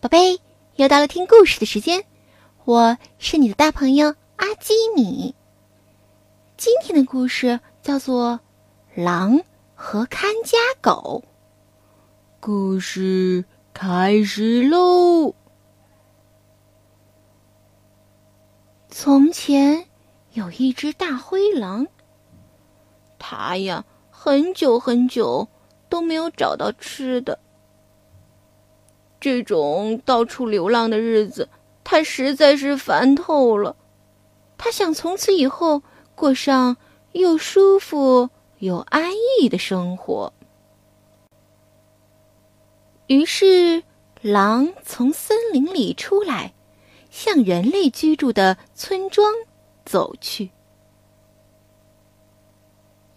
宝贝，又到了听故事的时间，我是你的大朋友阿基米。今天的故事叫做《狼和看家狗》。故事开始喽！从前有一只大灰狼，它呀，很久很久都没有找到吃的。这种到处流浪的日子，他实在是烦透了。他想从此以后过上又舒服又安逸的生活。于是，狼从森林里出来，向人类居住的村庄走去。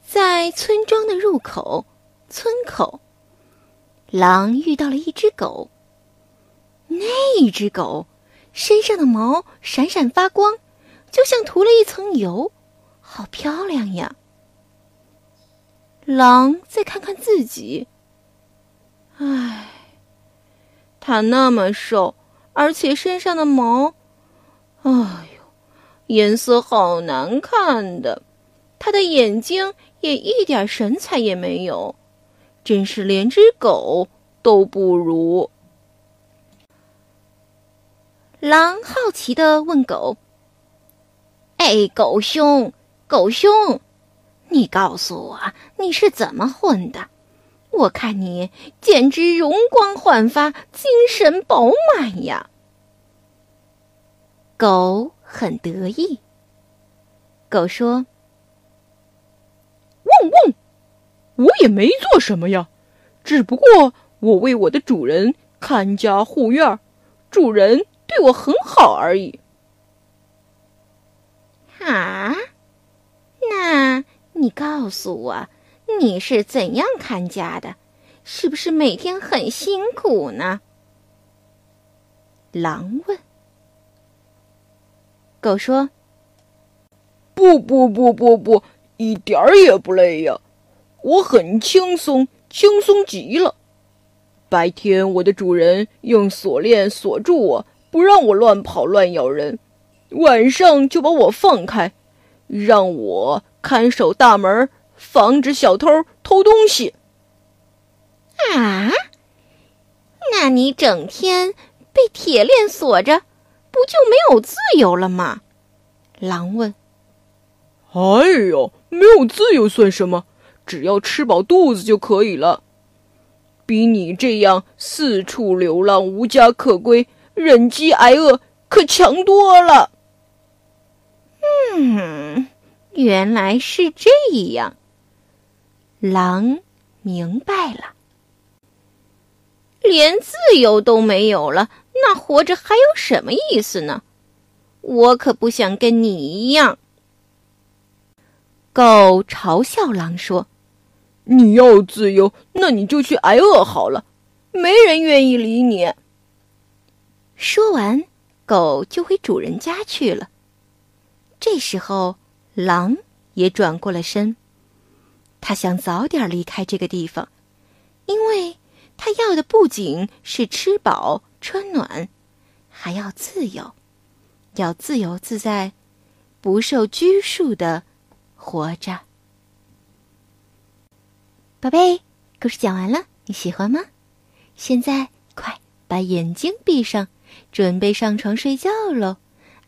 在村庄的入口，村口，狼遇到了一只狗。那只狗身上的毛闪闪发光，就像涂了一层油，好漂亮呀！狼再看看自己，唉，它那么瘦，而且身上的毛，哎呦，颜色好难看的，它的眼睛也一点神采也没有，真是连只狗都不如。狼好奇的问狗：“哎，狗兄，狗兄，你告诉我你是怎么混的？我看你简直容光焕发，精神饱满呀！”狗很得意。狗说：“汪汪，我也没做什么呀，只不过我为我的主人看家护院，主人。”对我很好而已。啊，那你告诉我，你是怎样看家的？是不是每天很辛苦呢？狼问。狗说：“不不不不不，一点儿也不累呀，我很轻松，轻松极了。白天我的主人用锁链锁住我。”不让我乱跑乱咬人，晚上就把我放开，让我看守大门，防止小偷偷东西。啊？那你整天被铁链锁着，不就没有自由了吗？狼问。哎呦，没有自由算什么？只要吃饱肚子就可以了。比你这样四处流浪、无家可归。忍饥挨饿可强多了。嗯，原来是这样。狼明白了，连自由都没有了，那活着还有什么意思呢？我可不想跟你一样。狗嘲笑狼说：“你要自由，那你就去挨饿好了，没人愿意理你。”说完，狗就回主人家去了。这时候，狼也转过了身。他想早点离开这个地方，因为他要的不仅是吃饱穿暖，还要自由，要自由自在，不受拘束的活着。宝贝，故事讲完了，你喜欢吗？现在快把眼睛闭上。准备上床睡觉喽，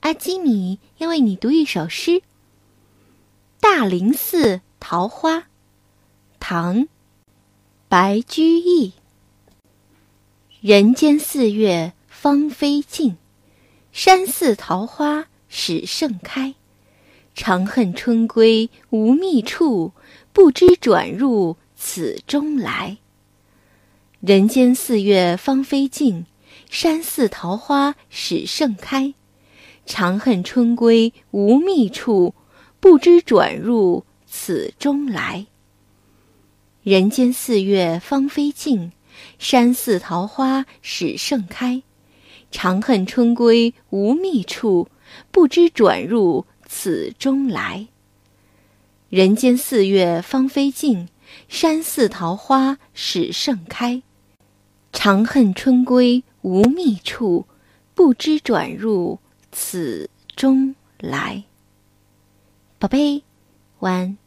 阿基米要为你读一首诗。《大林寺桃花》，唐·白居易。人间四月芳菲尽，山寺桃花始盛开。长恨春归无觅处，不知转入此中来。人间四月芳菲尽。山寺桃花始盛开，长恨春归无觅处，不知转入此中来。人间四月芳菲尽，山寺桃花始盛开，长恨春归无觅处，不知转入此中来。人间四月芳菲尽，山寺桃花始盛开。长恨春归无觅处，不知转入此中来。宝贝，晚安。